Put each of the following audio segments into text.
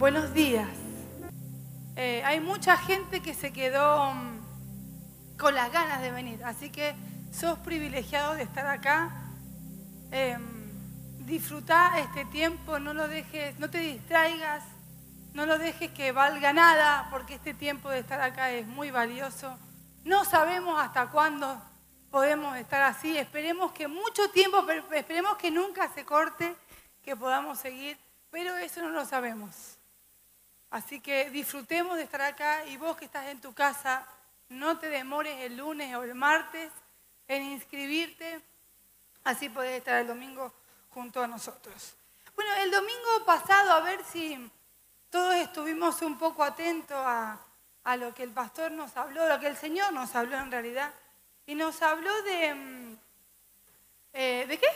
Buenos días. Eh, hay mucha gente que se quedó mm, con las ganas de venir, así que sos privilegiado de estar acá. Eh, disfruta este tiempo, no lo dejes, no te distraigas, no lo dejes que valga nada, porque este tiempo de estar acá es muy valioso. No sabemos hasta cuándo podemos estar así. Esperemos que mucho tiempo, esperemos que nunca se corte, que podamos seguir, pero eso no lo sabemos. Así que disfrutemos de estar acá y vos que estás en tu casa, no te demores el lunes o el martes en inscribirte, así podés estar el domingo junto a nosotros. Bueno, el domingo pasado, a ver si todos estuvimos un poco atentos a, lo que el pastor nos habló, lo que el Señor nos habló en realidad, y nos habló de... Mm, eh, ¿De qué?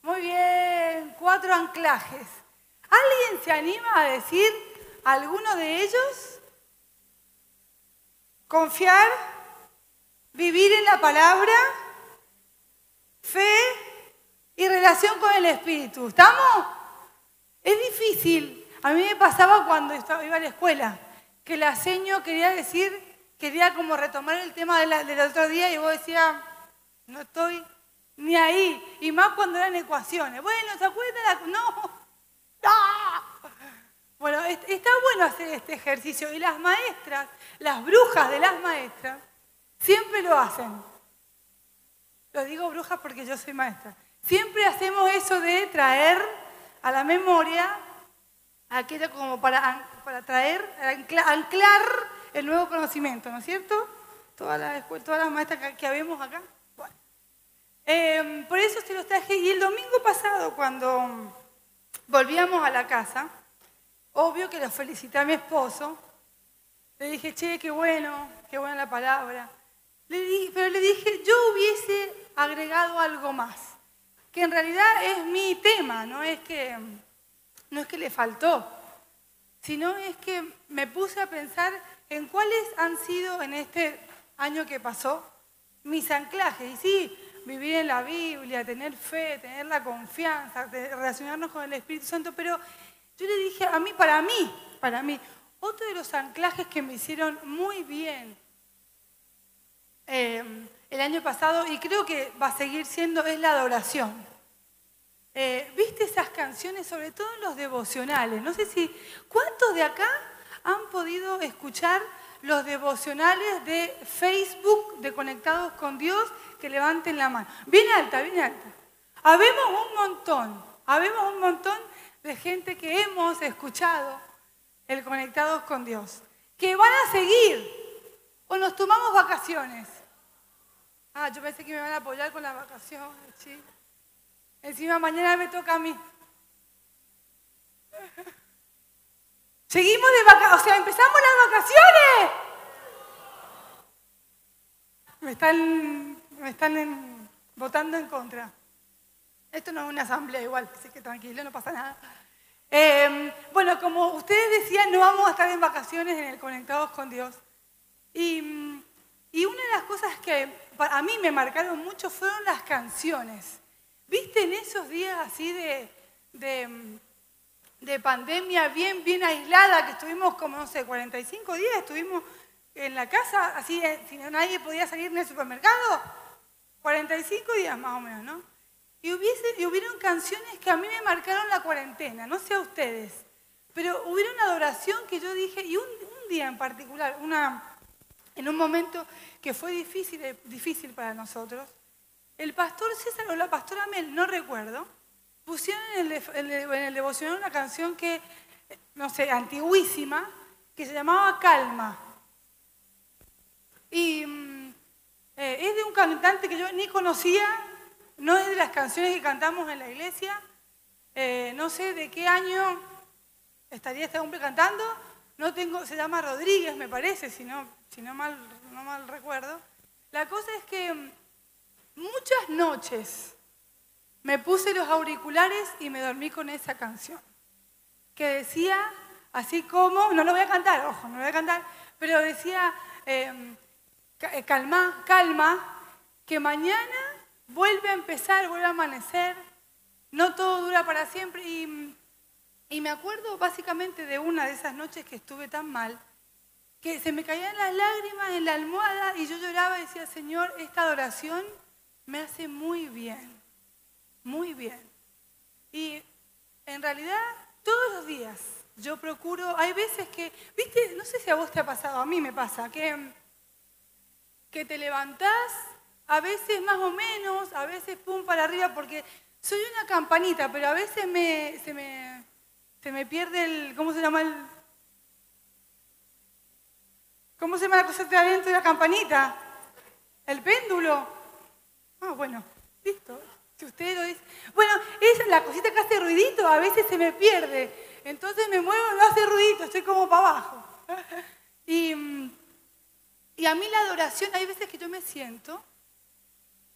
Muy bien, cuatro anclajes. ¿Alguien se anima a decir alguno de ellos? Confiar, vivir en la palabra, fe y relación con el Espíritu. ¿Estamos? Es difícil. A mí me pasaba cuando iba a la escuela, que la seño quería decir, quería como retomar el tema del otro día y vos decías, no estoy ni ahí. Y más cuando eran ecuaciones. Bueno, ¿se acuerdan? No. Bueno, está bueno hacer este ejercicio y las maestras, las brujas de las maestras, siempre lo hacen. Lo digo brujas porque yo soy maestra. Siempre hacemos eso de traer a la memoria aquello como para, para traer, anclar el nuevo conocimiento, ¿no es cierto? Todas las, maestras que, que habemos acá. Em, por eso se los traje. Y el domingo pasado, cuando volvíamos a la casa, obvio que lo felicité a mi esposo. Le dije, che, qué bueno, qué buena la palabra. pero le dije, yo hubiese agregado algo más, que en realidad es mi tema, no es que, no es que le faltó, sino es que me puse a pensar en cuáles han sido en este año que pasó mis anclajes. Y sí, vivir en la Biblia, tener fe, tener la confianza, relacionarnos con el Espíritu Santo, pero yo le dije, a mí, para mí, para mí, otro de los anclajes que me hicieron muy bien eh, el año pasado, y creo que va a seguir siendo, es la adoración. Eh, ¿Viste esas canciones, sobre todo en los devocionales? No sé si, ¿cuántos de acá han podido escuchar los devocionales de Facebook de Conectados con Dios que levanten la mano. Bien alta, bien alta. Habemos un montón, habemos un montón de gente que hemos escuchado el Conectados con Dios, que van a seguir o nos tomamos vacaciones. Ah, yo pensé que me van a apoyar con las vacaciones, sí. Encima mañana me toca a mí. Seguimos de vacaciones, o sea, empezamos las vacaciones. Me están, me están votando en contra. Esto no es una asamblea igual, así que tranquilo, no pasa nada. Em, bueno, como ustedes decían, no vamos a estar en vacaciones en el Conectados con Dios. Y, una de las cosas que a mí me marcaron mucho fueron las canciones. ¿Viste en esos días así de, de de pandemia bien, bien aislada, que estuvimos como, no sé, 45 días, estuvimos en la casa, así, eh, si nadie podía salir en el supermercado, 45 días más o menos, ¿no? Y, hubiese, y hubieron canciones que a mí me marcaron la cuarentena, no sé a ustedes, pero hubo una adoración que yo dije, y un, día en particular, una, en un momento que fue difícil, eh, difícil para nosotros, el pastor César o la pastora Mel, no recuerdo, pusieron en el, devocional una canción que, no sé, antiguísima, que se llamaba Calma. Y mm, eh, es de un cantante que yo ni conocía, no es de las canciones que cantamos en la iglesia, eh, no sé de qué año estaría este hombre cantando, no tengo, se llama Rodríguez me parece, si no, si no, mal, no mal recuerdo. La cosa es que mm, muchas noches me puse los auriculares y me dormí con esa canción, que decía, así como, no lo voy a cantar, ojo, no lo voy a cantar, pero decía, em, calma, calma, que mañana vuelve a empezar, vuelve a amanecer, no todo dura para siempre. Y, Y me acuerdo básicamente de una de esas noches que estuve tan mal, que se me caían las lágrimas en la almohada y yo lloraba y decía, Señor, esta adoración me hace muy bien, muy bien. Y en realidad todos los días yo procuro, hay veces que, viste, no sé si a vos te ha pasado, a mí me pasa, que, que te levantás, a veces más o menos, a veces pum para arriba, porque soy una campanita, pero a veces me, se, me, se me pierde el, ¿cómo se llama el? ¿Cómo se llama la cosa de adentro de la campanita? El péndulo. Ah, bueno, listo. Si usted lo dice. Bueno, es la cosita que hace ruidito, a veces se me pierde. Entonces me muevo, no hace ruidito, estoy como para abajo. Y, y a mí la adoración, hay veces que yo me siento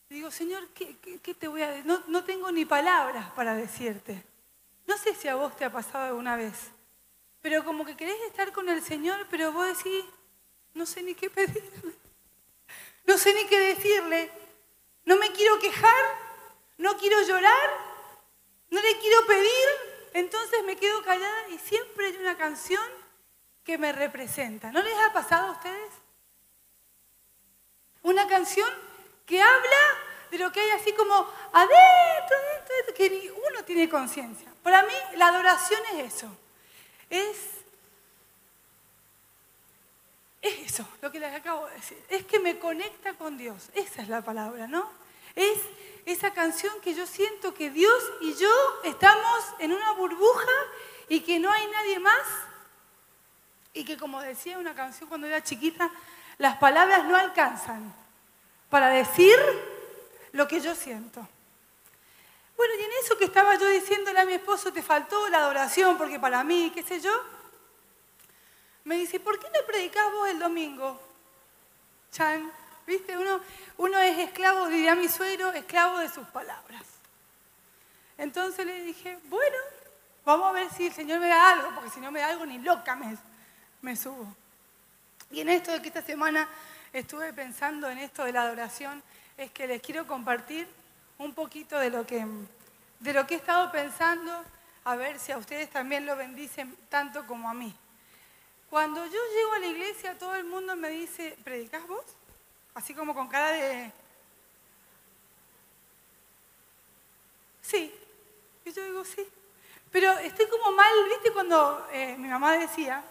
digo, Señor, ¿qué, te voy a decir? No, no, tengo ni palabras para decirte. No sé si a vos te ha pasado alguna vez, pero como que querés estar con el Señor, pero vos decís, no sé ni qué pedirle, no sé ni qué decirle, no me quiero quejar, no quiero llorar, no le quiero pedir, entonces me quedo callada y siempre hay una canción que me representa. ¿No les ha pasado a ustedes? Una canción que habla de lo que hay así como adentro, adentro, que ni uno tiene conciencia. Para mí la adoración es eso. Es, es eso, lo que les acabo de decir. Es que me conecta con Dios. Esa es la palabra, ¿no? Es esa canción que yo siento que Dios y yo estamos en una burbuja y que no hay nadie más. Y que como decía una canción cuando era chiquita, las palabras no alcanzan para decir lo que yo siento. Bueno, y en eso que estaba yo diciéndole a mi esposo, te faltó la adoración, porque para mí, qué sé yo, me dice, ¿por qué no predicás vos el domingo? Chan, ¿viste? Uno, es esclavo, diría mi suegro, esclavo de sus palabras. Entonces le dije, bueno, vamos a ver si el Señor me da algo, porque si no me da algo ni loca me, me subo. Y en esto de que esta semana estuve pensando en esto de la adoración es que les quiero compartir un poquito de lo que, de lo que he estado pensando, a ver si a ustedes también lo bendicen tanto como a mí. Cuando yo llego a la iglesia, todo el mundo me dice, ¿predicas vos? Así como con cara de... Sí. Y yo digo, sí. Pero estoy como mal, ¿viste? Cuando eh, mi mamá decía,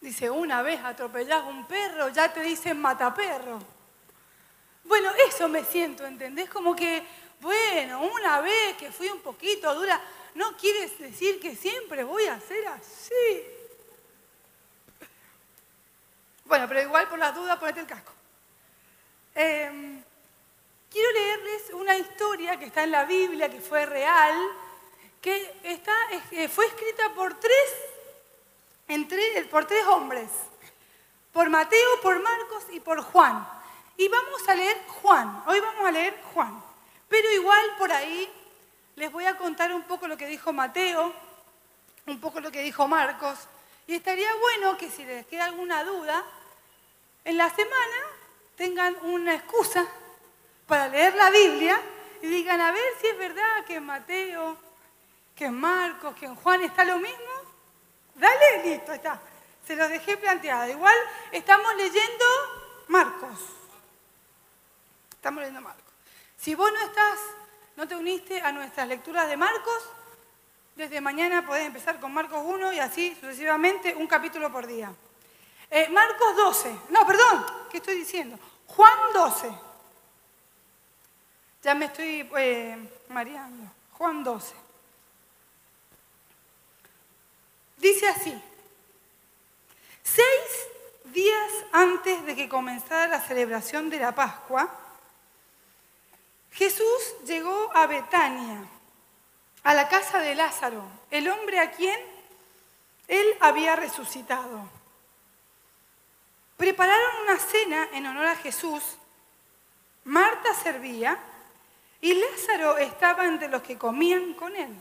Dice, una vez atropellás un perro, ya te dicen mataperro. Bueno, eso me siento, ¿entendés? Como que, bueno, una vez que fui un poquito dura, no quieres decir que siempre voy a ser así. Bueno, pero igual por las dudas ponete el casco. Em, quiero leerles una historia que está en la Biblia, que fue real, que está, eh, fue escrita por tres por tres hombres, por Mateo, por Marcos y por Juan. Y vamos a leer Juan, hoy vamos a leer Juan. Pero igual por ahí les voy a contar un poco lo que dijo Mateo, un poco lo que dijo Marcos. Y estaría bueno que si les queda alguna duda, en la semana tengan una excusa para leer la Biblia y digan, a ver si es verdad que en Mateo, que en Marcos, que en Juan está lo mismo Dale, listo, está. Se lo dejé planteado. Igual estamos leyendo Marcos. Estamos leyendo Marcos. Si vos no estás, no te uniste a nuestras lecturas de Marcos, desde mañana podés empezar con Marcos 1 y así sucesivamente un capítulo por día. Eh, Marcos 12. No, perdón, ¿qué estoy diciendo? Juan 12. Ya me estoy eh, mareando. Juan 12. Dice así, seis días antes de que comenzara la celebración de la Pascua, Jesús llegó a Betania, a la casa de Lázaro, el hombre a quien él había resucitado. Prepararon una cena en honor a Jesús. Marta servía y Lázaro estaba entre los que comían con él.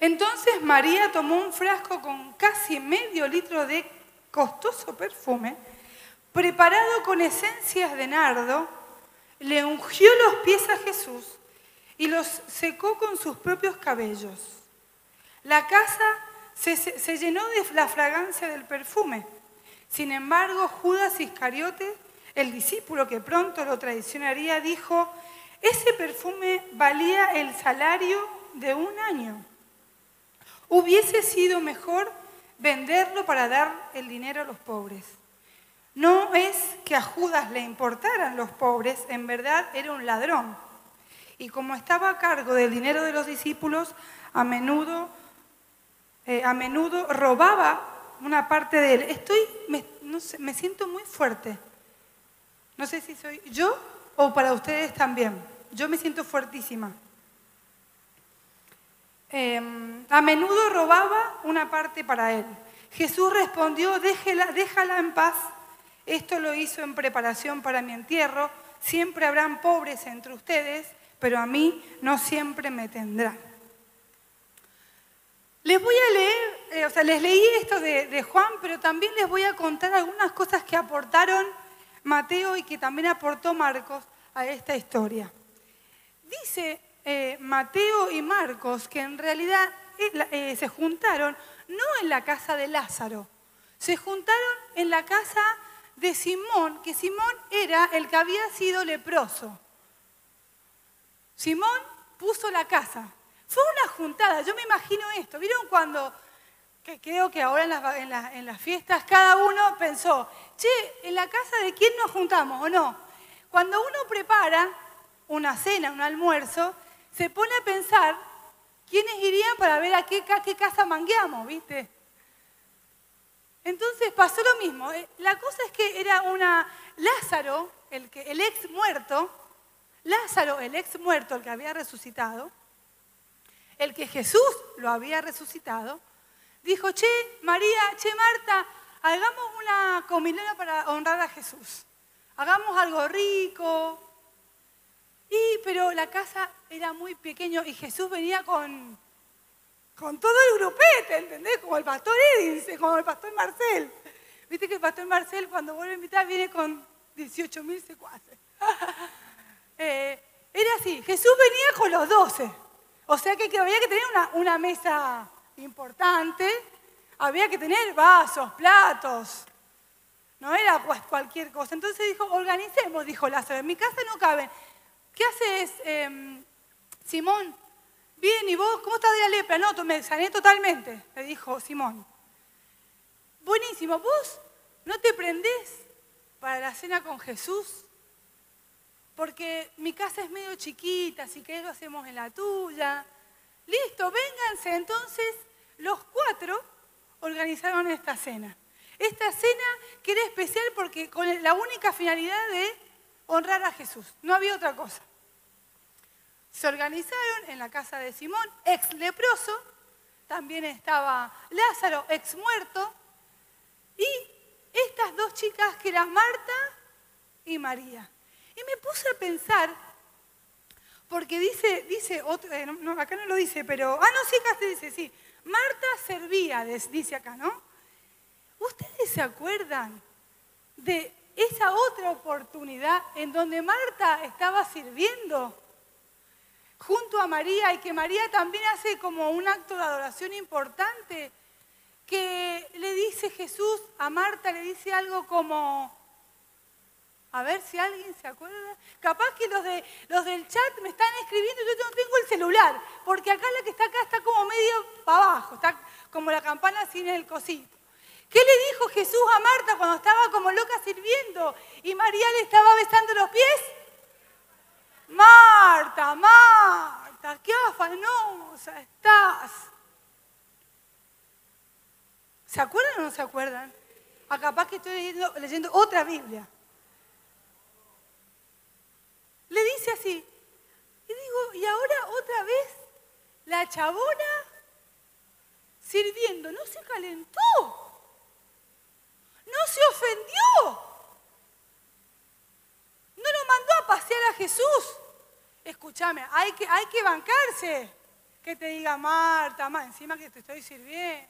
Entonces María tomó un frasco con casi medio litro de costoso perfume, preparado con esencias de nardo, le ungió los pies a Jesús y los secó con sus propios cabellos. La casa se, llenó de la fragancia del perfume. Sin embargo, Judas Iscariote, el discípulo que pronto lo traicionaría, dijo, ese perfume valía el salario de un año. Hubiese sido mejor venderlo para dar el dinero a los pobres. No es que a Judas le importaran los pobres, en verdad era un ladrón. Y como estaba a cargo del dinero de los discípulos, a menudo, eh, a menudo robaba una parte de él. Estoy, me, me siento muy fuerte. No sé si soy yo o para ustedes también. Yo me siento fuertísima. Em, a menudo robaba una parte para él. Jesús respondió, déjala en paz esto lo hizo en preparación para mi entierro. Siempre habrán pobres entre ustedes, pero a mí no siempre me tendrán. Les voy a leer, eh, o sea, les leí esto de, Juan, pero también les voy a contar algunas cosas que aportaron Mateo y que también aportó Marcos a esta historia. Dice eh, Mateo y Marcos que en realidad eh, se juntaron no en la casa de Lázaro, se juntaron en la casa de Simón, que Simón era el que había sido leproso. Simón puso la casa. Fue una juntada, yo me imagino esto. ¿Vieron cuando, que creo que ahora en las, fiestas, cada uno pensó, che, ¿en la casa de quién nos juntamos o no? Cuando uno prepara una cena, un almuerzo, se pone a pensar quiénes irían para ver a qué, casa mangueamos, ¿viste? Entonces pasó lo mismo. Eh, la cosa es que era una Lázaro, el, que, el ex muerto, Lázaro, el ex muerto, el que había resucitado, el que Jesús lo había resucitado, dijo, che, María, che, Marta, hagamos una comilona para honrar a Jesús. Hagamos algo rico. Y, pero la casa era muy pequeña y Jesús venía con con todo el grupete, ¿entendés? Como el pastor Edince, como el pastor Marcel. Viste que el pastor Marcel cuando vuelve a invitar viene con 18 mil secuaces. Eh, era así, Jesús venía con los 12. O sea que, había que tener una, una mesa importante, había que tener vasos, platos. No era pues cualquier cosa. Entonces dijo, organicemos, dijo Lázaro, en mi casa no caben. ¿Qué haces, em, Simón? Bien, ¿y vos cómo estás de la lepra? No, me sané totalmente, le dijo Simón. Buenísimo, ¿vos no te prendés para la cena con Jesús? Porque mi casa es medio chiquita, si querés lo hacemos en la tuya. Listo, vénganse. Entonces, los cuatro organizaron esta cena. Esta cena que era especial porque con la única finalidad de honrar a Jesús. No había otra cosa. Se organizaron en la casa de Simón, ex leproso, también estaba Lázaro, ex muerto, y estas dos chicas que eran Marta y María. Y me puse a pensar, porque dice, dice eh, acá no lo dice, pero, ah, no, sí, acá se dice, sí, Marta servía, dice acá, ¿no? ¿Ustedes se acuerdan de esa otra oportunidad en donde Marta estaba sirviendo? Junto a María y que María también hace como un acto de adoración importante, que le dice Jesús a Marta, le dice algo como, a ver si alguien se acuerda, capaz que los, de, los del chat me están escribiendo, yo no tengo el celular, porque acá la que está acá está como medio para abajo, está como la campana sin el cosito. ¿Qué le dijo Jesús a Marta cuando estaba como loca sirviendo y María le estaba besando los pies? Marta, Marta, qué afanosa estás. ¿Se acuerdan o no se acuerdan? A ah, capaz que estoy leyendo, otra Biblia. Le dice así, y digo, y ahora otra vez la chabona sirviendo, no se calentó, no se ofendió. No lo mandó a pasear a Jesús. Escúchame, hay que, hay que bancarse. Que te diga Marta, más encima que te estoy sirviendo.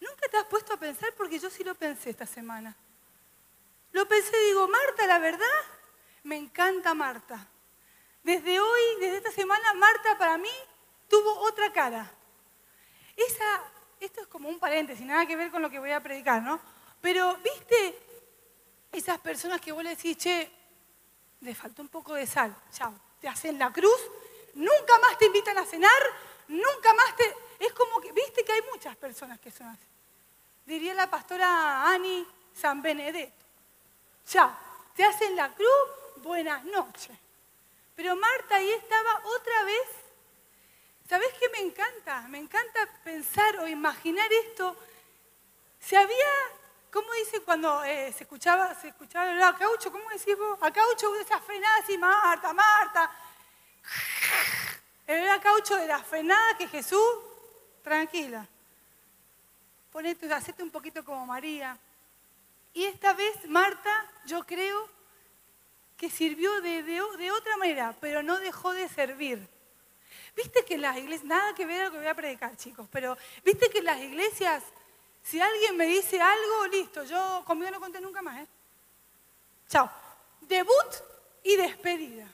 ¿Nunca te has puesto a pensar? Porque yo sí lo pensé esta semana. lo pensé y digo, Marta, la verdad, me encanta Marta. Desde hoy, desde esta semana, Marta para mí tuvo otra cara. Esa, esto es como un paréntesis, nada que ver con lo que voy a predicar, ¿no? Pero, ¿viste esas personas que vos le decís, che, le faltó un poco de sal, chao, te hacen la cruz, nunca más te invitan a cenar, nunca más te... Es como que, viste que hay muchas personas que son así. Diría la pastora Ani San Benedetto. Chao, te hacen la cruz, buenas noches. Pero Marta ahí estaba otra vez. ¿Sabés qué me encanta? Me encanta pensar o imaginar esto. Se había, ¿cómo dice cuando eh, se escuchaba, se escuchaba el caucho? ¿Cómo decís vos? A caucho de esas frenadas y Marta, Marta. El caucho de las frenadas que Jesús, tranquila. Ponete, hacete un poquito como María. Y esta vez Marta, yo creo que sirvió de, otra manera, pero no dejó de servir. Viste que las iglesias, nada que ver lo que voy a predicar, chicos, pero viste que las iglesias, si alguien me dice algo, listo, yo conmigo no conté nunca más, ¿eh? Chao. Debut y despedida.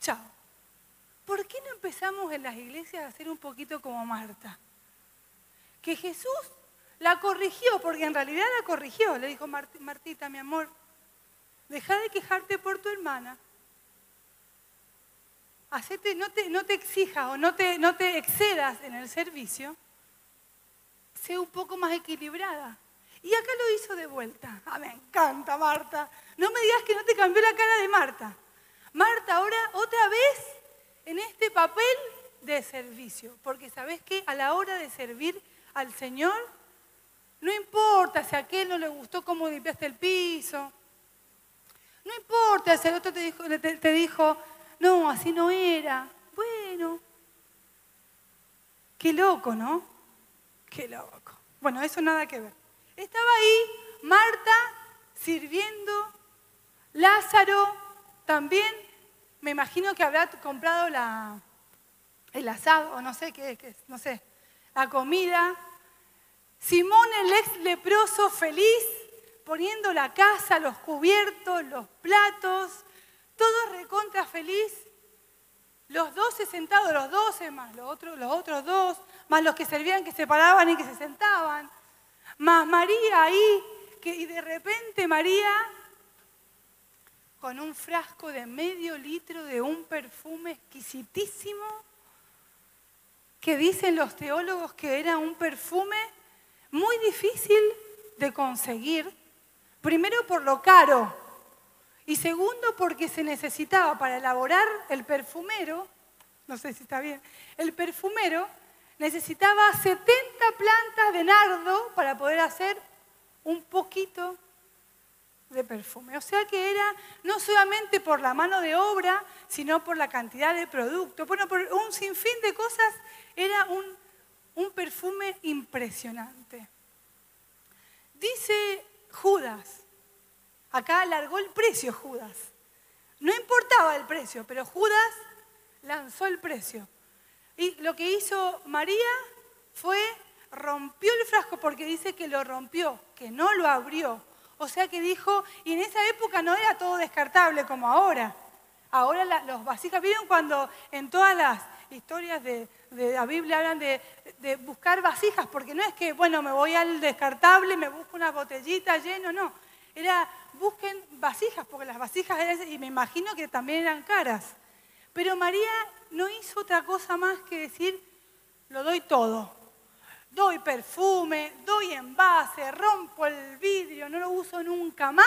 Chao. ¿Por qué no empezamos en las iglesias a hacer un poquito como Marta? Que Jesús la corrigió, porque en realidad la corrigió. Le dijo, Martita, mi amor, Deja de quejarte por tu hermana. No, te, exijas o no te, excedas en el servicio. Sé un poco más equilibrada. Y acá lo hizo de vuelta. Ah, me encanta, Marta. No me digas que no te cambió la cara de Marta. Marta, ahora otra vez en este papel de servicio. Porque sabes que a la hora de servir al Señor, no importa si a aquel no le gustó cómo limpiaste el piso, no importa si el otro te te, dijo, no, así no era. Bueno, qué loco, ¿no? Qué loco. Bueno, eso nada que ver. Estaba ahí Marta sirviendo, Lázaro también, me imagino que habrá comprado la, el asado, o no sé qué, qué no sé, la comida. Simón el ex leproso feliz poniendo la casa, los cubiertos, los platos, todo recontra feliz. Los doce sentados, los doce más los otros, los otros dos, más los que servían que se paraban y que se sentaban, más María ahí, que, y de repente María con un frasco de medio litro de un perfume exquisitísimo, que dicen los teólogos que era un perfume muy difícil de conseguir, Primero por lo caro y segundo porque se necesitaba para elaborar el perfumero, no sé si está bien, el perfumero necesitaba 70 plantas de nardo para poder hacer un poquito de perfume. O sea que era no solamente por la mano de obra, sino por la cantidad de producto. Bueno, por un sinfín de cosas era un, un perfume impresionante. Dice Judas. Acá alargó el precio Judas. No importaba el precio, pero Judas lanzó el precio. Y lo que hizo María fue rompió el frasco porque dice que lo rompió, que no lo abrió. O sea que dijo, y en esa época no era todo descartable como ahora. Ahora los vasijas, ¿vieron cuando en todas las historias de, la Biblia hablan de, de, buscar vasijas? Porque no es que, bueno, me voy al descartable, me busco una botellita lleno, no. Era, busquen vasijas, porque las vasijas eran, y me imagino que también eran caras. Pero María no hizo otra cosa más que decir, lo doy todo. Doy perfume, doy envase, rompo el vidrio, no lo uso nunca más.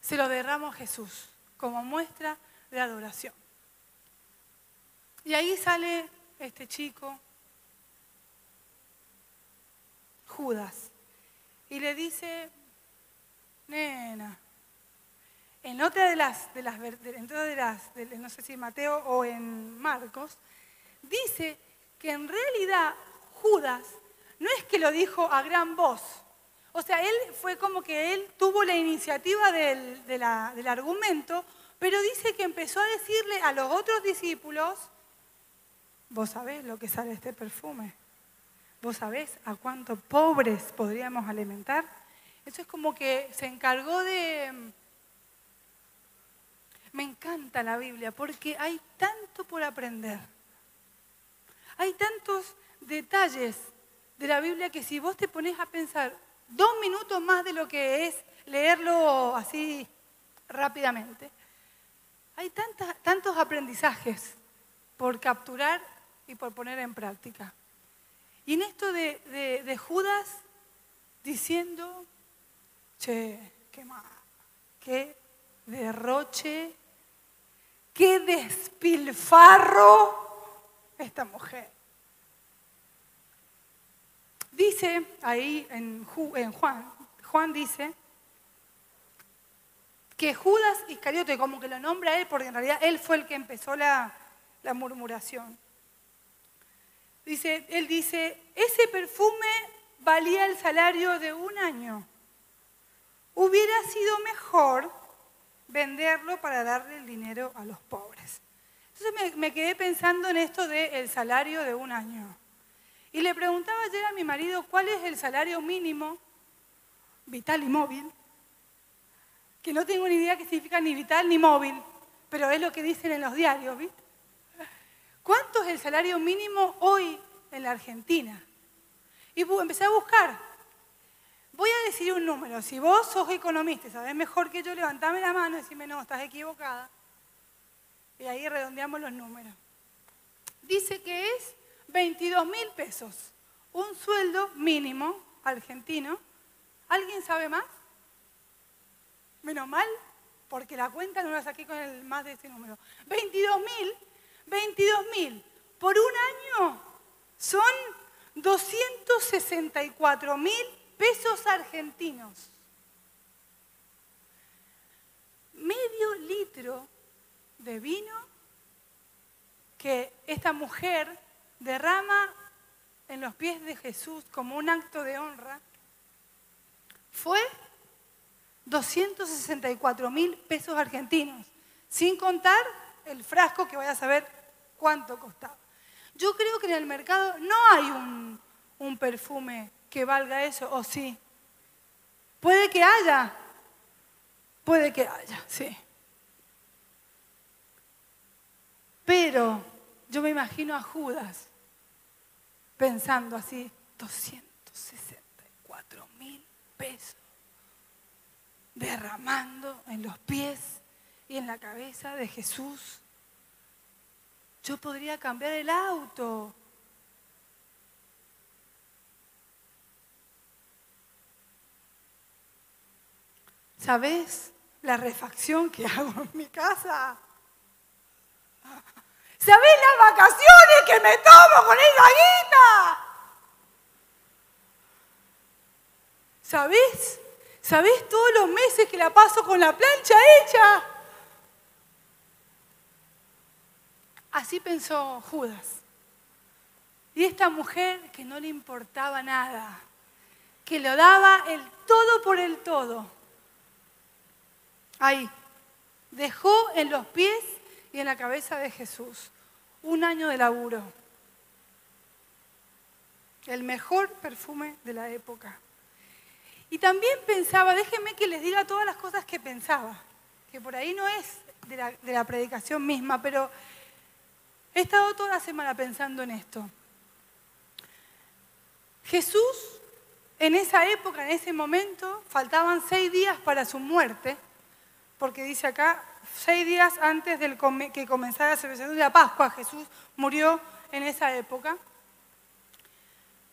Se lo derramo a Jesús como muestra de adoración. Y ahí sale este chico, Judas, y le dice, nena, en otra de las, de las, en de las, no sé si en Mateo o en Marcos, dice que en realidad Judas no es que lo dijo a gran voz. O sea, él fue como que él tuvo la iniciativa del, del argumento, pero dice que empezó a decirle a los otros discípulos, vos sabés lo que sale este perfume, vos sabés a cuántos pobres podríamos alimentar. Eso es como que se encargó de... Me encanta la Biblia porque hay tanto por aprender. Hay tantos detalles de la Biblia que si vos te pones a pensar dos minutos más de lo que es leerlo así rápidamente, hay tantos aprendizajes por capturar y por poner en práctica. Y en esto de, de Judas diciendo, che, qué mal, qué derroche, qué despilfarro esta mujer. Dice ahí en, Juan, Juan dice que Judas Iscariote, como que lo nombra él, porque en realidad él fue el que empezó la, la murmuración. Dice, él dice, ese perfume valía el salario de un año. Hubiera sido mejor venderlo para darle el dinero a los pobres. Entonces me, quedé pensando en esto del salario de un año. Y le preguntaba ayer a mi marido cuál es el salario mínimo vital y móvil, que no tengo ni idea qué significa ni vital ni móvil, pero es lo que dicen en los diarios, ¿viste? ¿Cuánto es el salario mínimo hoy en la Argentina? Y empecé a buscar. Voy a decir un número. Si vos sos economista y sabés mejor que yo, levantame la mano y decime, no, estás equivocada. Y ahí redondeamos los números. Dice que es 22 mil pesos, un sueldo mínimo argentino. ¿Alguien sabe más? Menos mal, porque la cuenta no la saqué con el más de ese número. 22 mil, 22 mil por un año son 264 mil pesos argentinos. Medio litro de vino que esta mujer derrama en los pies de Jesús como un acto de honra fue 264 mil pesos argentinos, sin contar el frasco que vaya a saber cuánto costaba. Yo creo que en el mercado no hay un, un perfume que valga eso, o sí. Puede que haya, puede que haya, sí. Pero yo me imagino a Judas pensando así, 264 mil pesos derramando en los pies y en la cabeza de Jesús. Yo podría cambiar el auto. ¿Sabes la refacción que hago en mi casa? ¿Sabés las vacaciones que me tomo con esa guita? ¿Sabés? ¿Sabés todos los meses que la paso con la plancha hecha? Así pensó Judas. Y esta mujer que no le importaba nada, que lo daba el todo por el todo. Ahí, dejó en los pies y en la cabeza de Jesús. Un año de laburo. El mejor perfume de la época. Y también pensaba, déjenme que les diga todas las cosas que pensaba, que por ahí no es de la, predicación misma, pero he estado toda la semana pensando en esto. Jesús, en esa época, en ese momento, faltaban seis días para su muerte, porque dice acá, seis días antes de que comenzara la celebración de la Pascua, Jesús murió en esa época.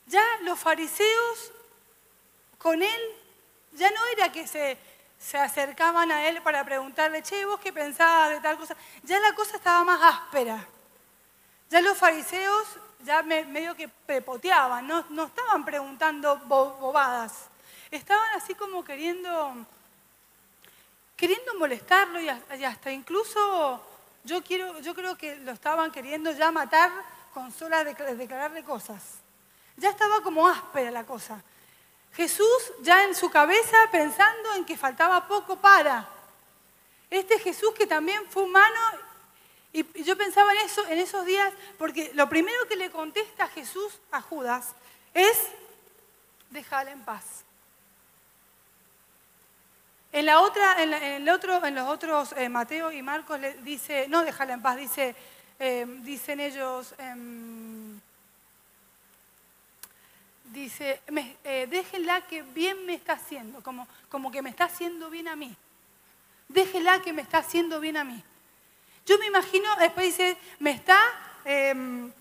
Ya los fariseos con él, ya no era que se, se acercaban a él para preguntarle, che, vos qué pensabas de tal cosa. Ya la cosa estaba más áspera. Ya los fariseos ya medio que pepoteaban, no, no estaban preguntando bobadas. Estaban así como queriendo queriendo molestarlo y hasta incluso yo, quiero, yo creo que lo estaban queriendo ya matar con sola declararle cosas. Ya estaba como áspera la cosa. Jesús ya en su cabeza pensando en que faltaba poco para. Este Jesús que también fue humano y yo pensaba en eso en esos días porque lo primero que le contesta Jesús a Judas es déjale en paz. En la otra, en, los otros, eh, Mateo y Marcos le dice, no déjala en paz, dice, eh, dicen ellos, em, dice, eh, déjenla que bien me está haciendo, como, como que me está haciendo bien a mí. Déjenla que me está haciendo bien a mí. Yo me imagino, después dice, me está, em,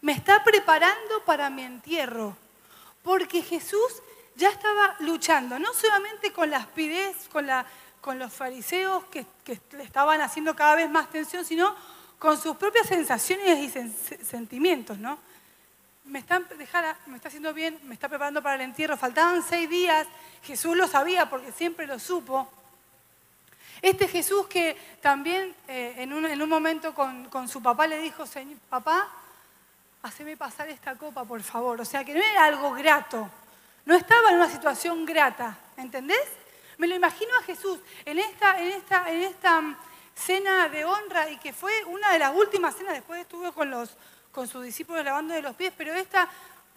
me está preparando para mi entierro, porque Jesús ya estaba luchando, no solamente con las pides, con, la, con los fariseos que, le estaban haciendo cada vez más tensión, sino con sus propias sensaciones y sentimientos, ¿no? Me está, me está haciendo bien, me está preparando para el entierro, faltaban seis días, Jesús lo sabía porque siempre lo supo. Este Jesús que también eh, en, un, en, un, momento con, con su papá le dijo, papá, haceme pasar esta copa, por favor. O sea, que no era algo grato, no estaba en una situación grata, ¿entendés? Me lo imagino a Jesús en esta, en esta, en esta mm, cena de honra y que fue una de las últimas cenas, después estuvo con, los, con sus discípulos lavando de los pies, pero esta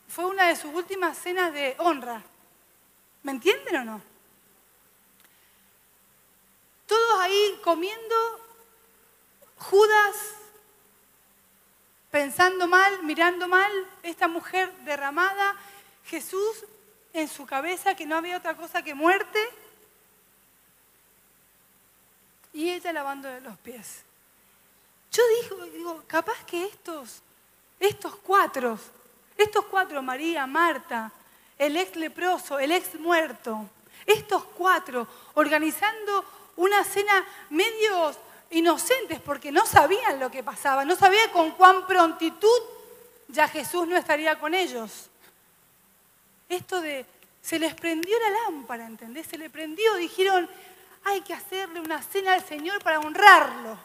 fue una de sus últimas cenas de honra. ¿Me entienden o no? Todos ahí comiendo, Judas pensando mal, mirando mal, esta mujer derramada, Jesús en su cabeza que no había otra cosa que muerte y ella lavando los pies. Yo digo, digo, capaz que estos, estos cuatro, estos cuatro, María, Marta, el ex leproso, el ex muerto, estos cuatro organizando una cena medios inocentes porque no sabían lo que pasaba, no sabían con cuán prontitud ya Jesús no estaría con ellos. Esto de, se les prendió la lámpara, ¿entendés? Se le prendió, dijeron, hay que hacerle una cena al Señor para honrarlo.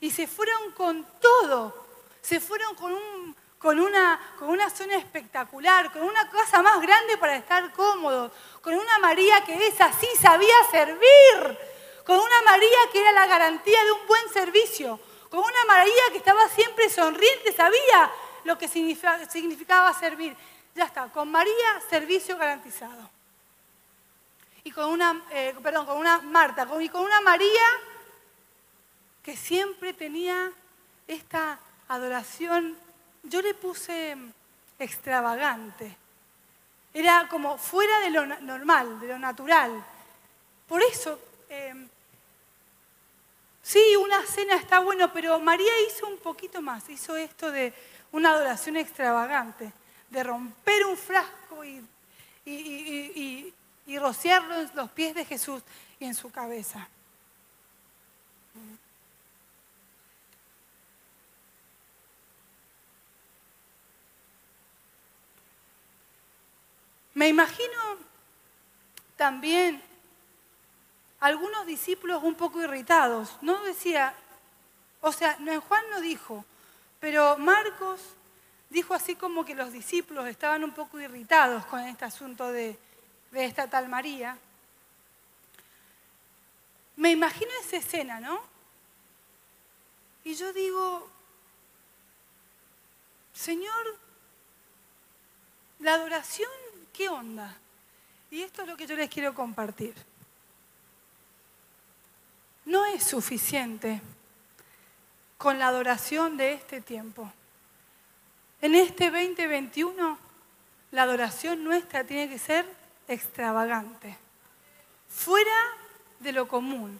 Y se fueron con todo, se fueron con, un, con, una, con una zona espectacular, con una casa más grande para estar cómodos, con una María que es así, sabía servir, con una María que era la garantía de un buen servicio, con una María que estaba siempre sonriente, sabía lo que significaba servir. Ya está, con María servicio garantizado. Y con una, eh, perdón, con una Marta, y con una María que siempre tenía esta adoración, yo le puse extravagante. Era como fuera de lo normal, de lo natural. Por eso, em, sí, una cena está bueno, pero María hizo un poquito más, hizo esto de una adoración extravagante de romper un frasco y, y, rociarlo en los pies de Jesús y en su cabeza. Me imagino también algunos discípulos un poco irritados. No decía, o sea, Juan no dijo, pero Marcos dijo así como que los discípulos estaban un poco irritados con este asunto de, esta tal María. Me imagino esa escena, ¿no? Y yo digo, Señor, la adoración, ¿qué onda? Y esto es lo que yo les quiero compartir. No es suficiente con la adoración de este tiempo. En este 2021, la adoración nuestra tiene que ser extravagante, fuera de lo común,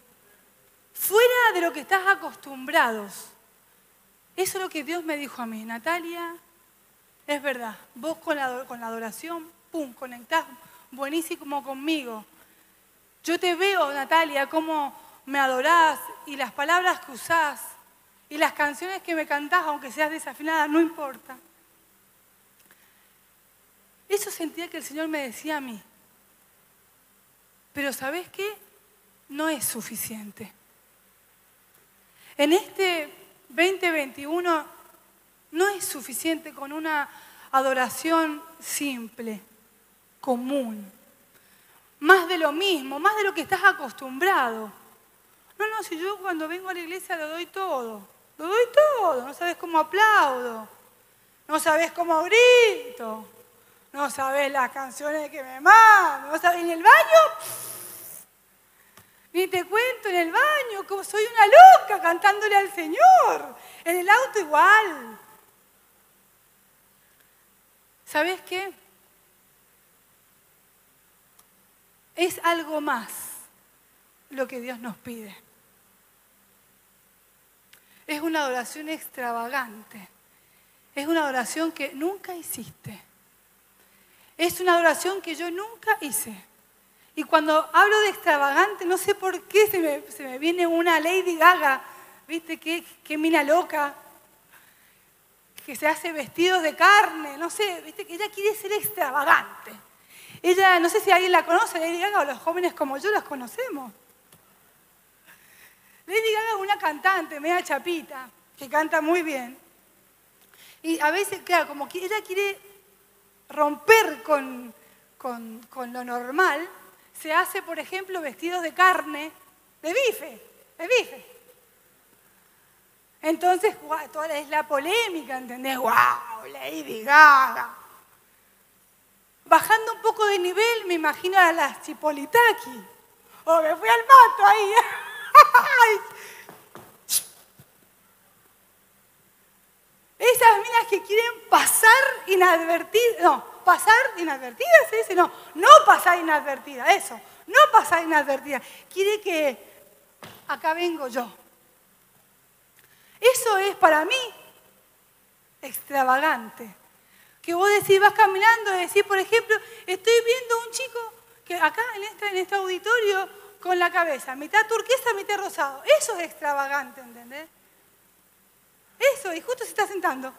fuera de lo que estás acostumbrados. Eso es lo que Dios me dijo a mí, Natalia, es verdad, vos con la, con la adoración, pum, conectás buenísimo conmigo. Yo te veo, Natalia, cómo me adorás y las palabras que usás y las canciones que me cantás, aunque seas desafinada, no importa. Eso sentía que el Señor me decía a mí. Pero ¿sabes qué? No es suficiente. En este 2021 no es suficiente con una adoración simple, común. Más de lo mismo, más de lo que estás acostumbrado. No, no, si yo cuando vengo a la iglesia lo doy todo. Lo doy todo. No sabes cómo aplaudo. No sabes cómo grito. No sabes las canciones que me mandan, no sabes, en el baño, ni te cuento en el baño, como soy una loca cantándole al Señor, en el auto igual. ¿Sabes qué? Es algo más lo que Dios nos pide. Es una adoración extravagante. Es una adoración que nunca hiciste. Es una adoración que yo nunca hice. Y cuando hablo de extravagante, no sé por qué se me, viene una Lady Gaga, ¿viste? Qué, qué mina loca, que se hace vestidos de carne, no sé, ¿viste? Que ella quiere ser extravagante. Ella, no sé si alguien la conoce, Lady Gaga, o los jóvenes como yo las conocemos. Lady Gaga es una cantante, media chapita, que canta muy bien. Y a veces, claro, como que ella quiere romper con, lo normal, se hace, por ejemplo, vestidos de carne, de bife, de bife. Entonces, toda es la polémica, ¿entendés? ¡Wow! Lady Gaga. Bajando un poco de nivel, me imagino a las Chipolitaki. O oh, me fui al mato ahí. Esas minas que quieren pasar inadvertidas, no, pasar inadvertidas, se dice, no, no pasar inadvertida, eso, no pasar inadvertida. Quiere que acá vengo yo. Eso es para mí extravagante. Que vos decís, vas caminando decís, por ejemplo, estoy viendo un chico que acá en este, en este auditorio con la cabeza, mitad turquesa, mitad rosado. Eso es extravagante, ¿entendés? Eso, y justo se está sentando.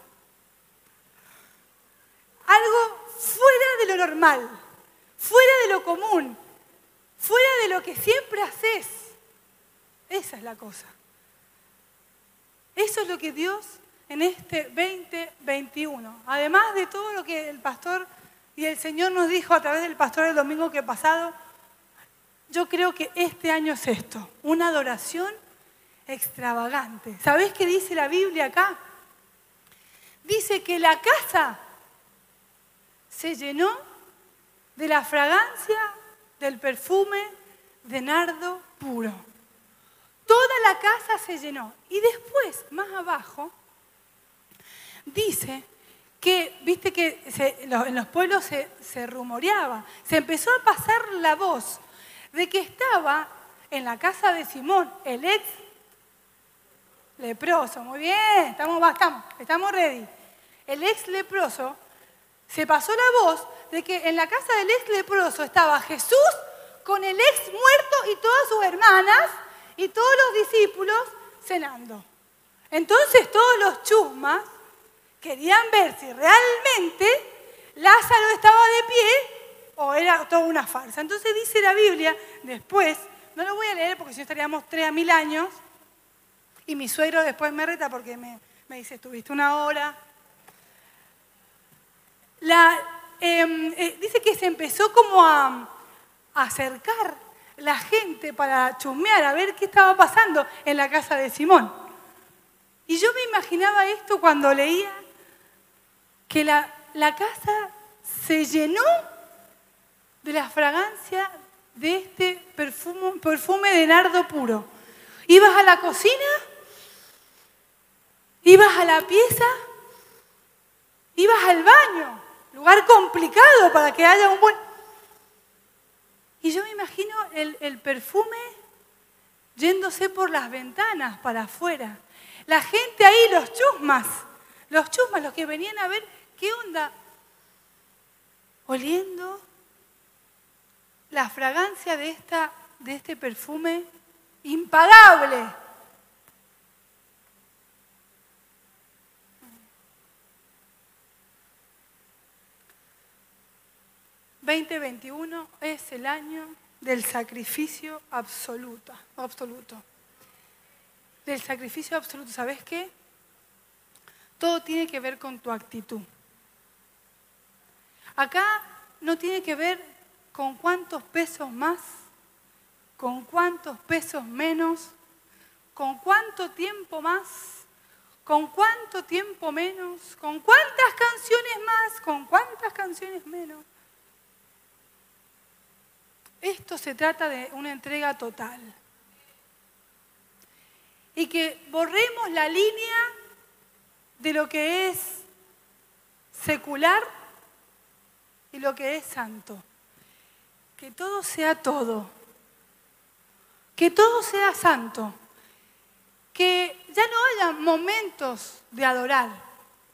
Algo fuera de lo normal, fuera de lo común, fuera de lo que siempre haces. Esa es la cosa. Eso es lo que Dios en este 2021, además de todo lo que el pastor y el Señor nos dijo a través del pastor el domingo que pasado, yo creo que este año es esto, una adoración extravagante. ¿Sabés qué dice la Biblia acá? Dice que la casa se llenó de la fragancia del perfume de nardo puro. Toda la casa se llenó. Y después, más abajo, dice que, viste que en los pueblos se, se rumoreaba, se empezó a pasar la voz de que estaba en la casa de Simón, el ex leproso. Muy bien, estamos, estamos, estamos ready. El ex leproso se pasó la voz de que en la casa del ex leproso estaba Jesús con el ex muerto y todas sus hermanas y todos los discípulos cenando. Entonces todos los chusmas querían ver si realmente Lázaro estaba de pie o era toda una farsa. Entonces dice la Biblia, después, no lo voy a leer porque si no estaríamos tres a mil años, y mi suegro después me reta porque me, dice, estuviste una hora. Em, eh, dice que se empezó como a, a acercar la gente para chusmear, a ver qué estaba pasando en la casa de Simón. Y yo me imaginaba esto cuando leía que la, la casa se llenó de la fragancia de este perfume, perfume de nardo puro. Ibas a la cocina, ibas a la pieza, ibas al baño, lugar complicado para que haya un buen... Y yo me imagino el, perfume yéndose por las ventanas para afuera. La gente ahí, los chusmas, los chusmas, los que venían a ver qué onda, oliendo la fragancia de, esta, de este perfume impagable. ...2021 es el año del sacrificio absoluto, absoluto. Del sacrificio absoluto, ¿sabes qué? Todo tiene que ver con tu actitud. Acá no tiene que ver con cuántos pesos más, con cuántos pesos menos, con cuánto tiempo más, ¿Con cuánto tiempo menos? ¿Con cuántas canciones más? ¿Con cuántas canciones menos? Esto se trata de una entrega total. Y que borremos la línea de lo que es secular y lo que es santo. Que todo sea todo. Que todo sea santo. Que ya no haya momentos de adorar.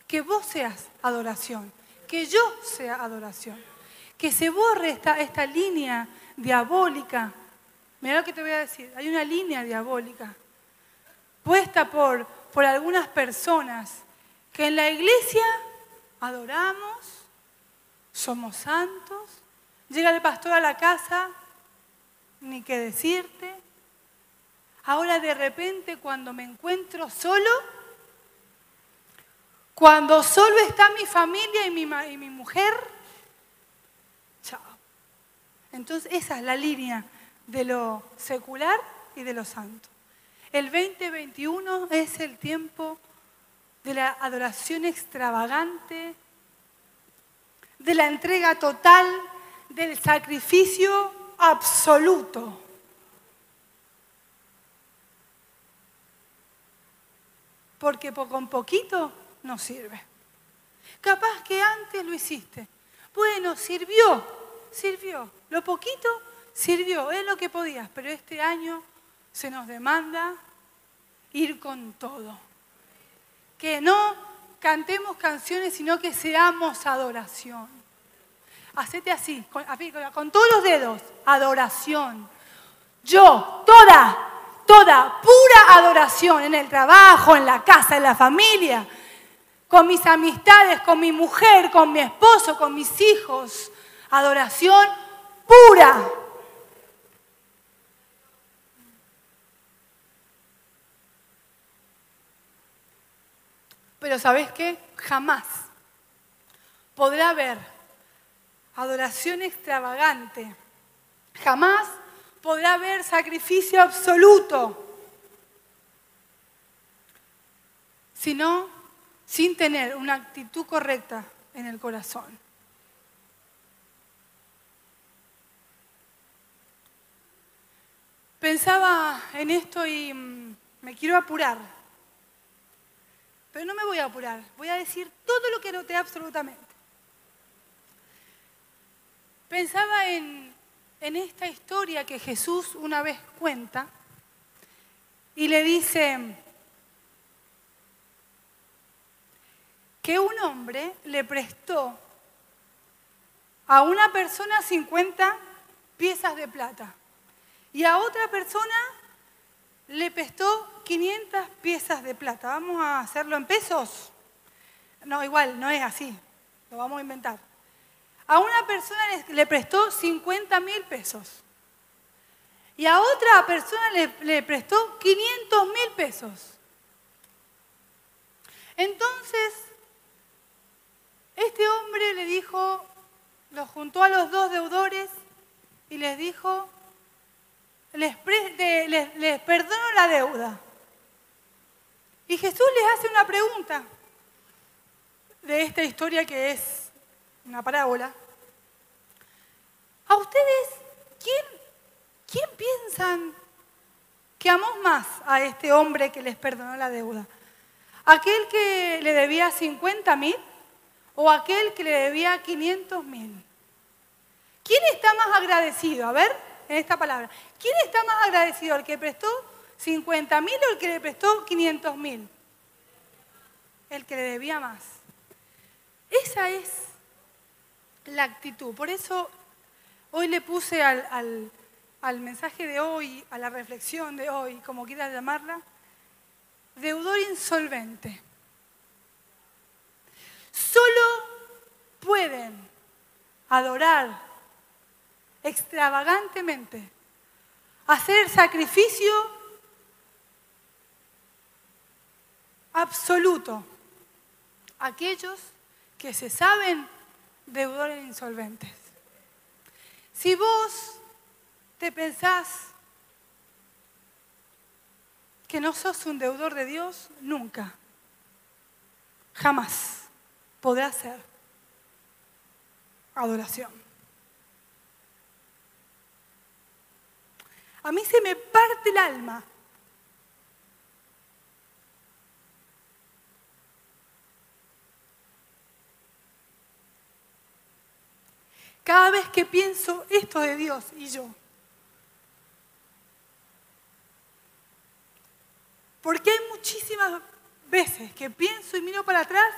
Que vos seas adoración. Que yo sea adoración. Que se borre esta, esta línea diabólica. Mira lo que te voy a decir. Hay una línea diabólica puesta por, por algunas personas que en la iglesia adoramos, somos santos, llega el pastor a la casa, ni qué decirte. Ahora de repente cuando me encuentro solo, cuando solo está mi familia y mi, y mi mujer. Entonces esa es la línea de lo secular y de lo santo. El 2021 es el tiempo de la adoración extravagante, de la entrega total, del sacrificio absoluto. Porque con poquito no sirve. Capaz que antes lo hiciste. Bueno, sirvió, sirvió. Lo poquito sirvió, es lo que podías, pero este año se nos demanda ir con todo que no cantemos canciones, sino que seamos adoración. Hacete así, con, con todos los dedos, adoración. Yo, toda, toda, pura adoración en el trabajo, en la casa, en la familia, con mis amistades, con mi mujer, con mi esposo, con mis hijos. Adoración pura. Pero ¿sabes qué? Jamás podrá haber adoración extravagante. Jamás podrá haber sacrificio absoluto. Sino sin tener una actitud correcta en el corazón. Pensaba en esto y mm, me quiero apurar. Pero no me voy a apurar, voy a decir todo lo que noté absolutamente. Pensaba en, en esta historia que Jesús una vez cuenta y le dice que un hombre le prestó a una persona 50 piezas de plata y a otra persona le prestó 500 piezas de plata. ¿Vamos a hacerlo en pesos? No, igual, no es así. Lo vamos a inventar. A una persona le, prestó 50 mil pesos. Y a otra persona le, prestó 500 mil pesos. Entonces, este hombre le dijo, los juntó a los dos deudores y les dijo, les, perdono la deuda. Y Jesús les hace una pregunta de esta historia que es una parábola. ¿A ustedes quién, quién piensan que amó más a este hombre que les perdonó la deuda? ¿Aquel que le debía 50 mil o aquel que le debía 500 mil? ¿Quién está más agradecido? A ver en esta palabra. ¿Quién está más agradecido? ¿El que prestó 50 mil o el que le prestó 500 mil? El que le debía más. Esa es la actitud. Por eso hoy le puse al, al mensaje de hoy, a la reflexión de hoy, como quieras llamarla, deudor insolvente. Solo pueden adorar extravagantemente, hacer sacrificio absoluto aquellos que se saben deudores insolventes. Si vos te pensás que no sos un deudor de Dios, nunca, jamás podrá ser adoración. A mí se me parte el alma Cada vez que pienso esto de Dios y yo. Porque hay muchísimas veces que pienso y miro para atrás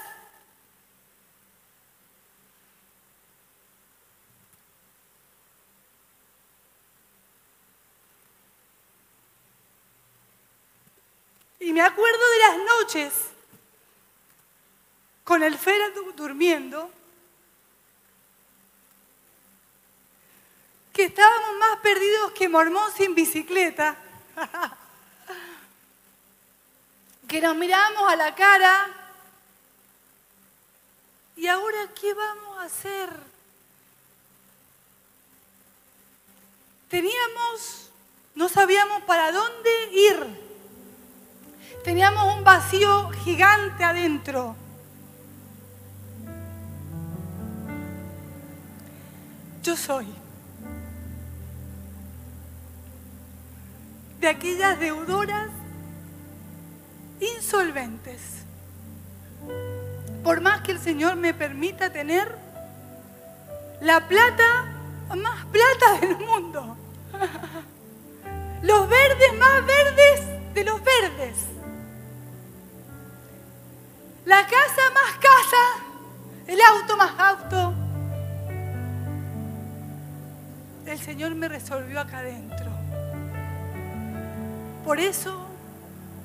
Y me acuerdo de las noches con el Fera durmiendo que estábamos más perdidos que mormón sin bicicleta, que nos mirábamos a la cara y ahora qué vamos a hacer. Teníamos, no sabíamos para dónde ir. Teníamos un vacío gigante adentro. Yo soy de aquellas deudoras insolventes. Por más que el Señor me permita tener la plata más plata del mundo. Los verdes más verdes de los verdes. La casa más casa. El auto más auto. El Señor me resolvió acá adentro. Por eso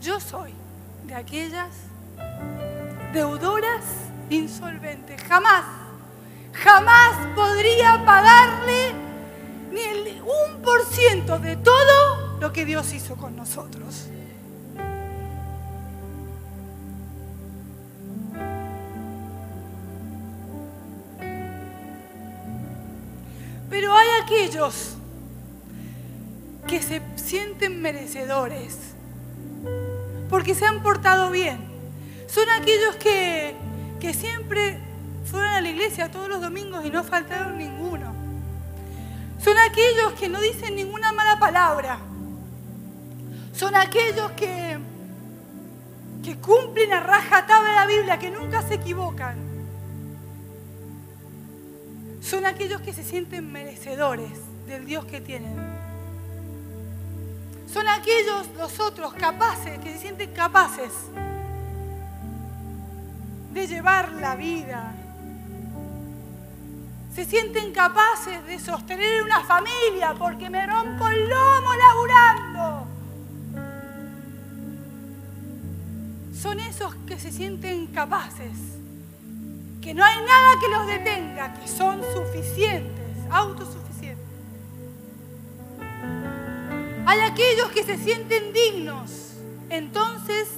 yo soy de aquellas deudoras insolventes. Jamás, jamás podría pagarle ni el 1% de todo lo que Dios hizo con nosotros. Aquellos que se sienten merecedores, porque se han portado bien. Son aquellos que, que siempre fueron a la iglesia todos los domingos y no faltaron ninguno. Son aquellos que no dicen ninguna mala palabra. Son aquellos que, que cumplen a rajatabla la Biblia, que nunca se equivocan. Son aquellos que se sienten merecedores del Dios que tienen. Son aquellos los otros capaces, que se sienten capaces de llevar la vida. Se sienten capaces de sostener una familia porque me rompo el lomo laburando. Son esos que se sienten capaces, que no hay nada que los detenga, que son suficientes, autosuficientes Hay aquellos que se sienten dignos. Entonces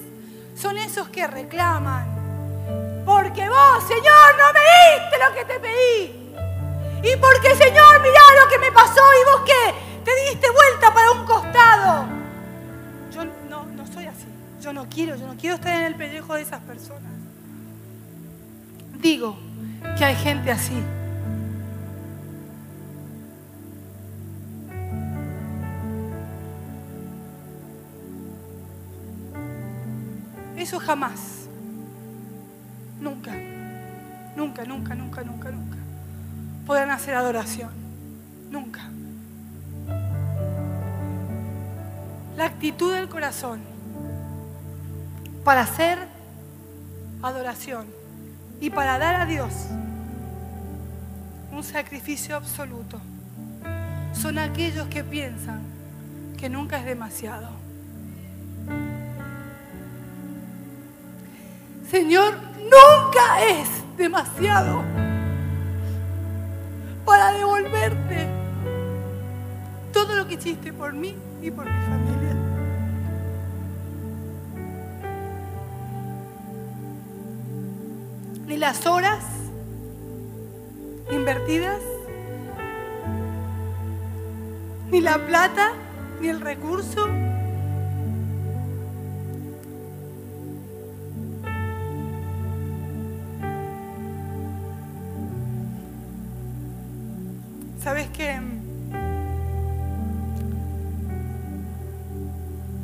son esos que reclaman. Porque vos, Señor, no me diste lo que te pedí. Y porque, Señor, mirá lo que me pasó y vos qué, te diste vuelta para un costado. Yo no, no soy así. Yo no quiero, yo no quiero estar en el pellejo de esas personas. Digo que hay gente así. Eso jamás. Nunca. Nunca, nunca, nunca, nunca, nunca. Podrán hacer adoración. Nunca. La actitud del corazón para hacer adoración y para dar a Dios un sacrificio absoluto son aquellos que piensan que nunca es demasiado. Señor, nunca es demasiado para devolverte todo lo que hiciste por mí y por mi familia. las horas invertidas, ni la plata, ni el recurso. ¿Sabes qué?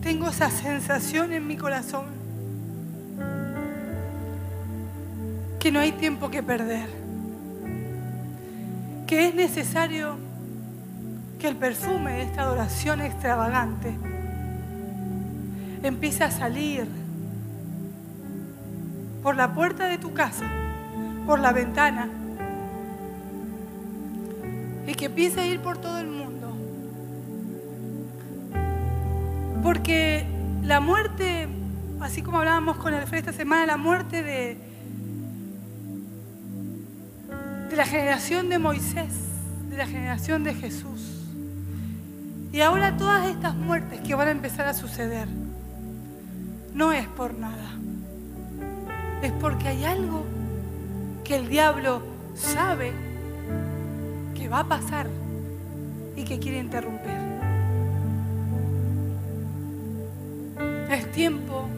Tengo esa sensación en mi corazón que no hay tiempo que perder, que es necesario que el perfume de esta adoración extravagante empiece a salir por la puerta de tu casa, por la ventana, y que empiece a ir por todo el mundo. Porque la muerte, así como hablábamos con Alfred esta semana, la muerte de, la generación de Moisés, de la generación de Jesús, y ahora todas estas muertes que van a empezar a suceder, no es por nada es porque hay algo que el diablo sabe que va a pasar y que quiere interrumpir. Es tiempo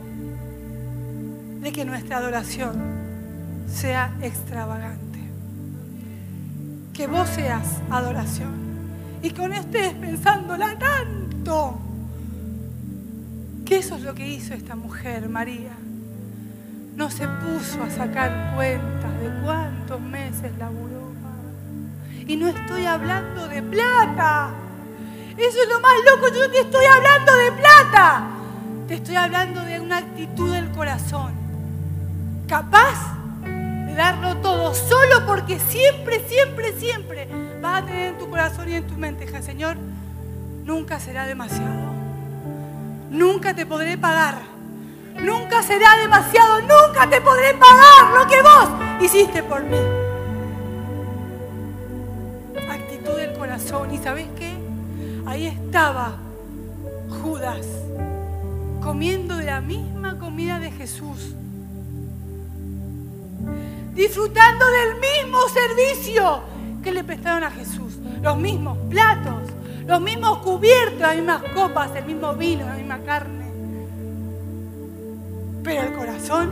de que nuestra adoración sea extravagante. Que vos seas adoración. Y que no estés pensándola tanto. Que eso es lo que hizo esta mujer, María no se puso a sacar cuentas de cuántos meses laburó. Y no estoy hablando de plata. Eso es lo más loco. Yo no te estoy hablando de plata. Te estoy hablando de una actitud del corazón. Capaz porque siempre, siempre, siempre vas a tener en tu corazón y en tu mente, Señor, nunca será demasiado. Nunca te podré pagar Nunca será demasiado, nunca te podré pagar lo que vos hiciste por mí. Actitud del corazón. ¿Y sabes qué? Ahí estaba Judas comiendo de la misma comida de Jesús. Disfrutando del mismo servicio que le prestaron a Jesús. Los mismos platos, los mismos cubiertos, las mismas copas, el mismo vino, la misma carne. Pero el corazón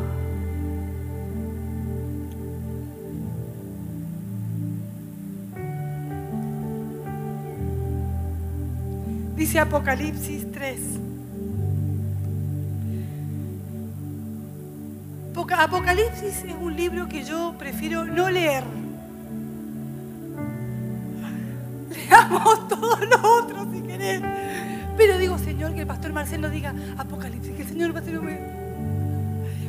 dice Apocalipsis 3. Apocalipsis es un libro que yo prefiero no leer. Leamos todo lo otro si querés. Pero digo, Señor, que el pastor Marcelo diga Apocalipsis, que el Señor a tener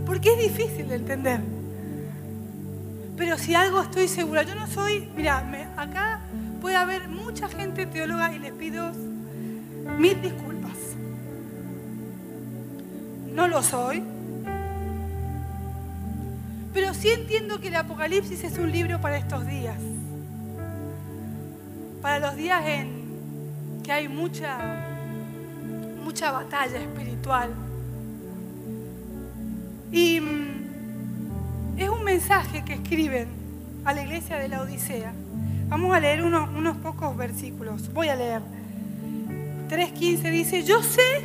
porque es difícil de entender. Pero si algo estoy segura, yo no soy, mira, acá puede haber mucha gente teóloga y les pido mil disculpas. No lo soy. Pero sí entiendo que el Apocalipsis es un libro para estos días. Para los días en que hay mucha, mucha batalla espiritual y mm, es un mensaje que escriben a la iglesia de la Odisea. Vamos a leer unos, unos pocos versículos. Voy a leer. 3.15 dice, yo sé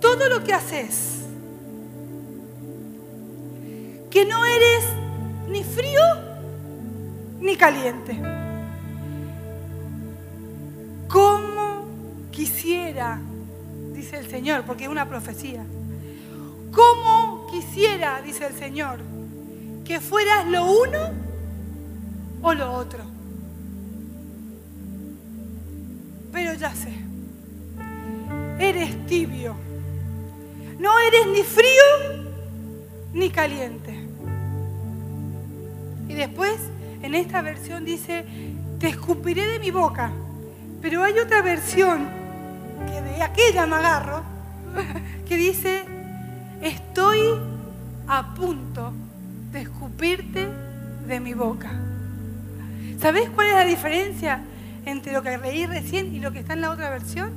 todo lo que haces, que no eres ni frío ni caliente. Como quisiera, dice el Señor, porque es una profecía ¿Cómo quisiera, dice el Señor, que fueras lo uno o lo otro? Pero ya sé, eres tibio. No eres ni frío ni caliente. Y después, en esta versión dice, te escupiré de mi boca. Pero hay otra versión, que de aquella me agarro, que dice, estoy a punto de escupirte de mi boca. ¿Sabés cuál es la diferencia entre lo que leí recién y lo que está en la otra versión?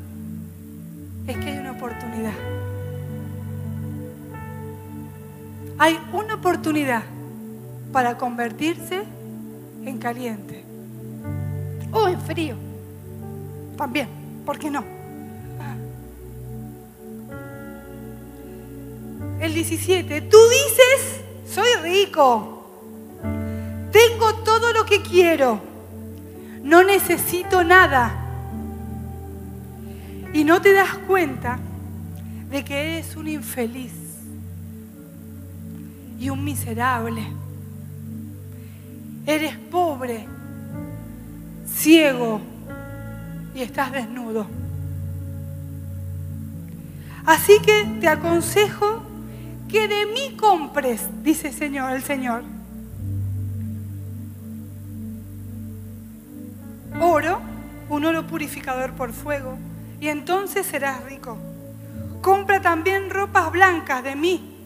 Es que hay una oportunidad. Hay una oportunidad para convertirse en caliente o en frío. También, ¿por qué no? el 17, tú dices, soy rico, tengo todo lo que quiero, no necesito nada. Y no te das cuenta de que eres un infeliz y un miserable. Eres pobre, ciego y estás desnudo. Así que te aconsejo que de mí compres, dice el Señor, el Señor. Oro, un oro purificador por fuego, y entonces serás rico. Compra también ropas blancas de mí,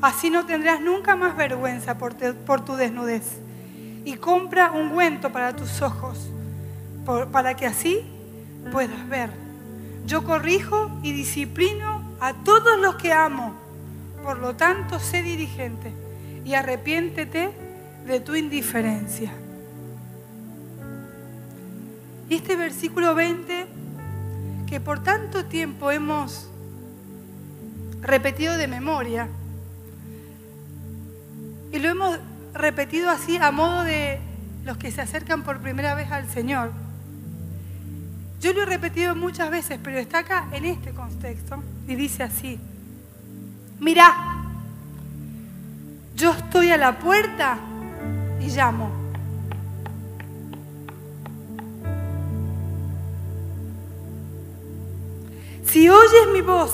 así no tendrás nunca más vergüenza por, por tu desnudez. Y compra un ungüento para tus ojos, para que así puedas ver. Yo corrijo y disciplino a todos los que amo. Por lo tanto, sé dirigente y arrepiéntete de tu indiferencia. Y este versículo 20, que por tanto tiempo hemos repetido de memoria, y lo hemos repetido así a modo de los que se acercan por primera vez al Señor. Yo lo he repetido muchas veces, pero está acá en este contexto y dice así, mira, yo estoy a la puerta y llamo. Si oyes mi voz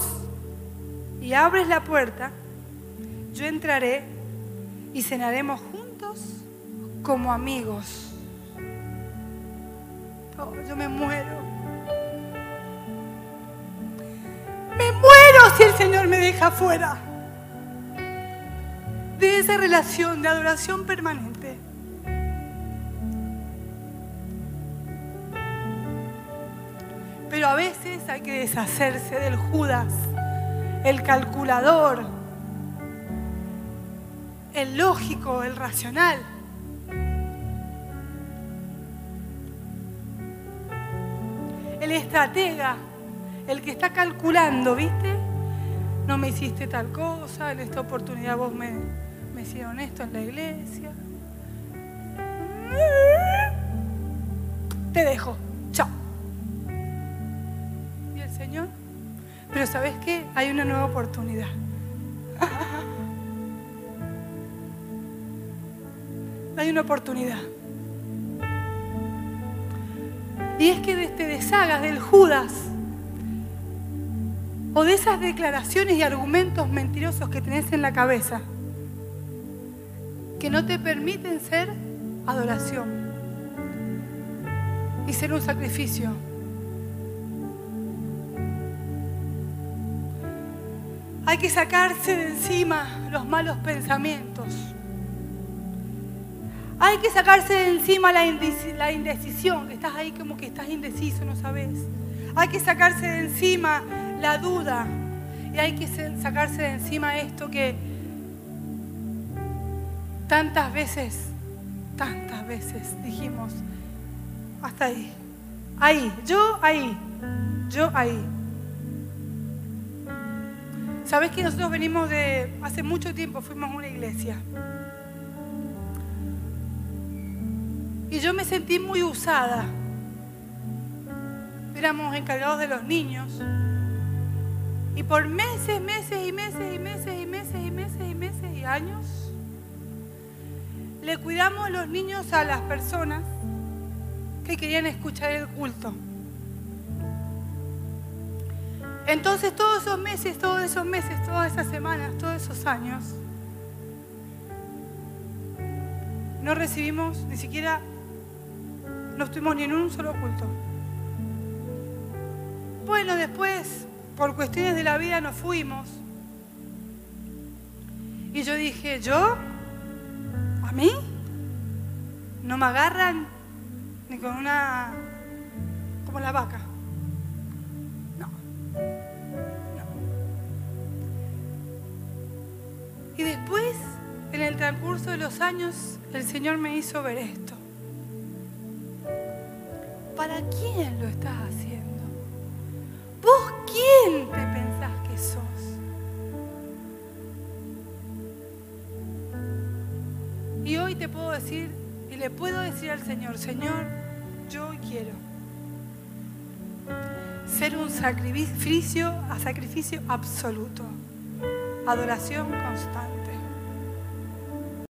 y abres la puerta, yo entraré y cenaremos juntos como amigos. Oh, yo me muero. Me muero si el Señor me deja fuera de esa relación de adoración permanente. Pero a veces hay que deshacerse del Judas, el calculador, el lógico, el racional. El estratega el que está calculando, ¿viste? No me hiciste tal cosa, en esta oportunidad vos me, me hicieron esto en la iglesia. Te dejo, chao. ¿Y el Señor? Pero ¿sabes qué? Hay una nueva oportunidad. Hay una oportunidad. Y es que te deshagas del Judas o de esas declaraciones y argumentos mentirosos que tenés en la cabeza que no te permiten ser adoración y ser un sacrificio. Hay que sacarse de encima los malos pensamientos. Hay que sacarse de encima la indecisión, que estás ahí como que estás indeciso, no sabes. Hay que sacarse de encima la duda. Y hay que sacarse de encima esto que tantas veces, tantas veces dijimos, hasta ahí, ahí, yo ahí, yo ahí. Sabes que nosotros venimos de, hace mucho tiempo fuimos a una iglesia. Y yo me sentí muy usada. Éramos encargados de los niños. Y por meses, meses y meses y meses y meses y meses y meses y años, le cuidamos los niños a las personas que querían escuchar el culto. Entonces todos esos meses, todos esos meses, todas esas semanas, todos esos años, no recibimos ni siquiera, no estuvimos ni en un solo culto. Bueno, después por cuestiones de la vida nos fuimos. Y yo dije, ¿yo? ¿A mí? ¿No me agarran ni con una... como la vaca? No. No. Y después, en el transcurso de los años, el Señor me hizo ver esto. ¿Para quién lo estás haciendo? ¿Vos quién te pensás que sos? Y hoy te puedo decir, y le puedo decir al Señor, Señor, yo quiero ser un sacrificio a sacrificio absoluto. Adoración constante.